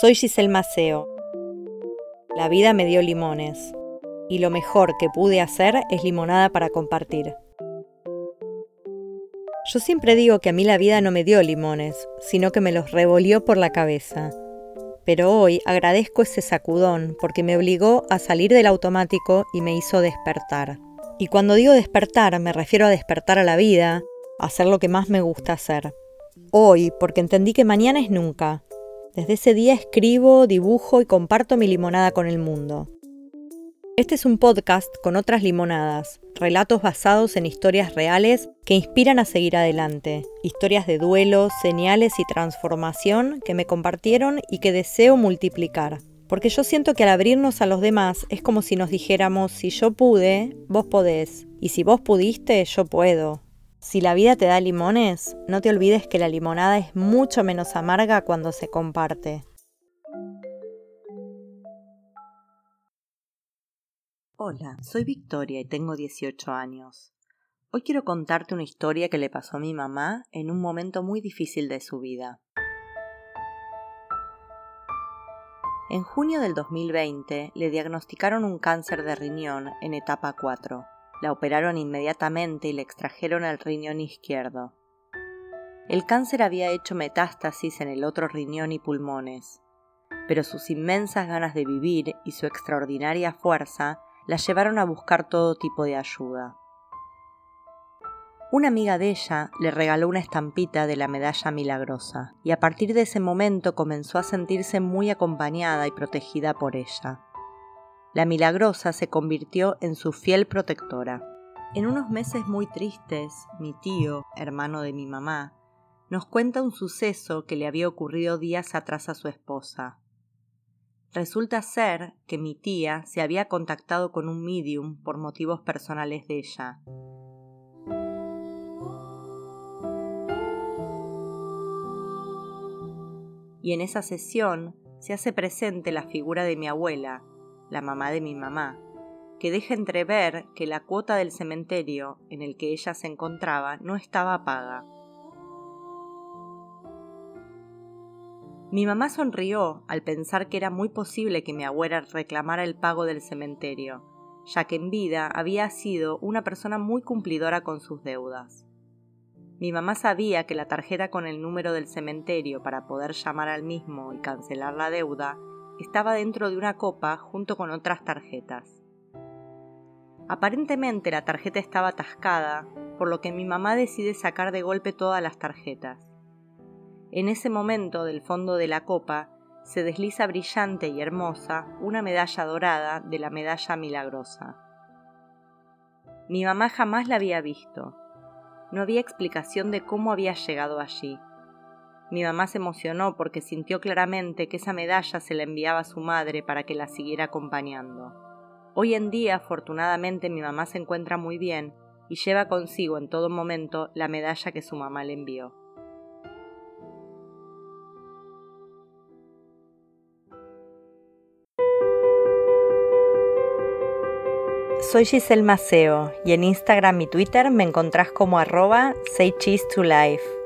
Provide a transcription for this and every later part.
Soy Giselle Maceo. La vida me dio limones y lo mejor que pude hacer es limonada para compartir. Yo siempre digo que a mí la vida no me dio limones, sino que me los revolvió por la cabeza. Pero hoy agradezco ese sacudón porque me obligó a salir del automático y me hizo despertar. Y cuando digo despertar me refiero a despertar a la vida, hacer lo que más me gusta hacer. Hoy, porque entendí que mañana es nunca. Desde ese día escribo, dibujo y comparto mi limonada con el mundo. Este es un podcast con otras limonadas, relatos basados en historias reales que inspiran a seguir adelante, historias de duelo, señales y transformación que me compartieron y que deseo multiplicar. Porque yo siento que al abrirnos a los demás es como si nos dijéramos, si yo pude, vos podés, y si vos pudiste, yo puedo. Si la vida te da limones, no te olvides que la limonada es mucho menos amarga cuando se comparte. Hola, soy Victoria y tengo 18 años. Hoy quiero contarte una historia que le pasó a mi mamá en un momento muy difícil de su vida. En junio del 2020 le diagnosticaron un cáncer de riñón en etapa 4. La operaron inmediatamente y le extrajeron el riñón izquierdo. El cáncer había hecho metástasis en el otro riñón y pulmones, pero sus inmensas ganas de vivir y su extraordinaria fuerza la llevaron a buscar todo tipo de ayuda. Una amiga de ella le regaló una estampita de la medalla milagrosa, y a partir de ese momento comenzó a sentirse muy acompañada y protegida por ella. La milagrosa se convirtió en su fiel protectora. En unos meses muy tristes, mi tío, hermano de mi mamá, nos cuenta un suceso que le había ocurrido días atrás a su esposa. Resulta ser que mi tía se había contactado con un medium por motivos personales de ella. Y en esa sesión se hace presente la figura de mi abuela, la mamá de mi mamá, que deja entrever que la cuota del cementerio en el que ella se encontraba no estaba paga. Mi mamá sonrió al pensar que era muy posible que mi abuela reclamara el pago del cementerio, ya que en vida había sido una persona muy cumplidora con sus deudas. Mi mamá sabía que la tarjeta con el número del cementerio para poder llamar al mismo y cancelar la deuda estaba dentro de una copa junto con otras tarjetas. Aparentemente la tarjeta estaba atascada, por lo que mi mamá decide sacar de golpe todas las tarjetas. En ese momento, del fondo de la copa, se desliza brillante y hermosa una medalla dorada de la medalla milagrosa. Mi mamá jamás la había visto. No había explicación de cómo había llegado allí. Mi mamá se emocionó porque sintió claramente que esa medalla se la enviaba a su madre para que la siguiera acompañando. Hoy en día, afortunadamente, mi mamá se encuentra muy bien y lleva consigo en todo momento la medalla que su mamá le envió. Soy Giselle Maceo y en Instagram y Twitter me encontrás como arroba say cheese to life.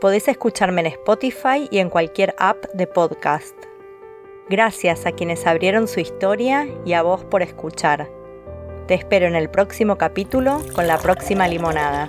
Podés escucharme en Spotify y en cualquier app de podcast. Gracias a quienes abrieron su historia y a vos por escuchar. Te espero en el próximo capítulo con la próxima limonada.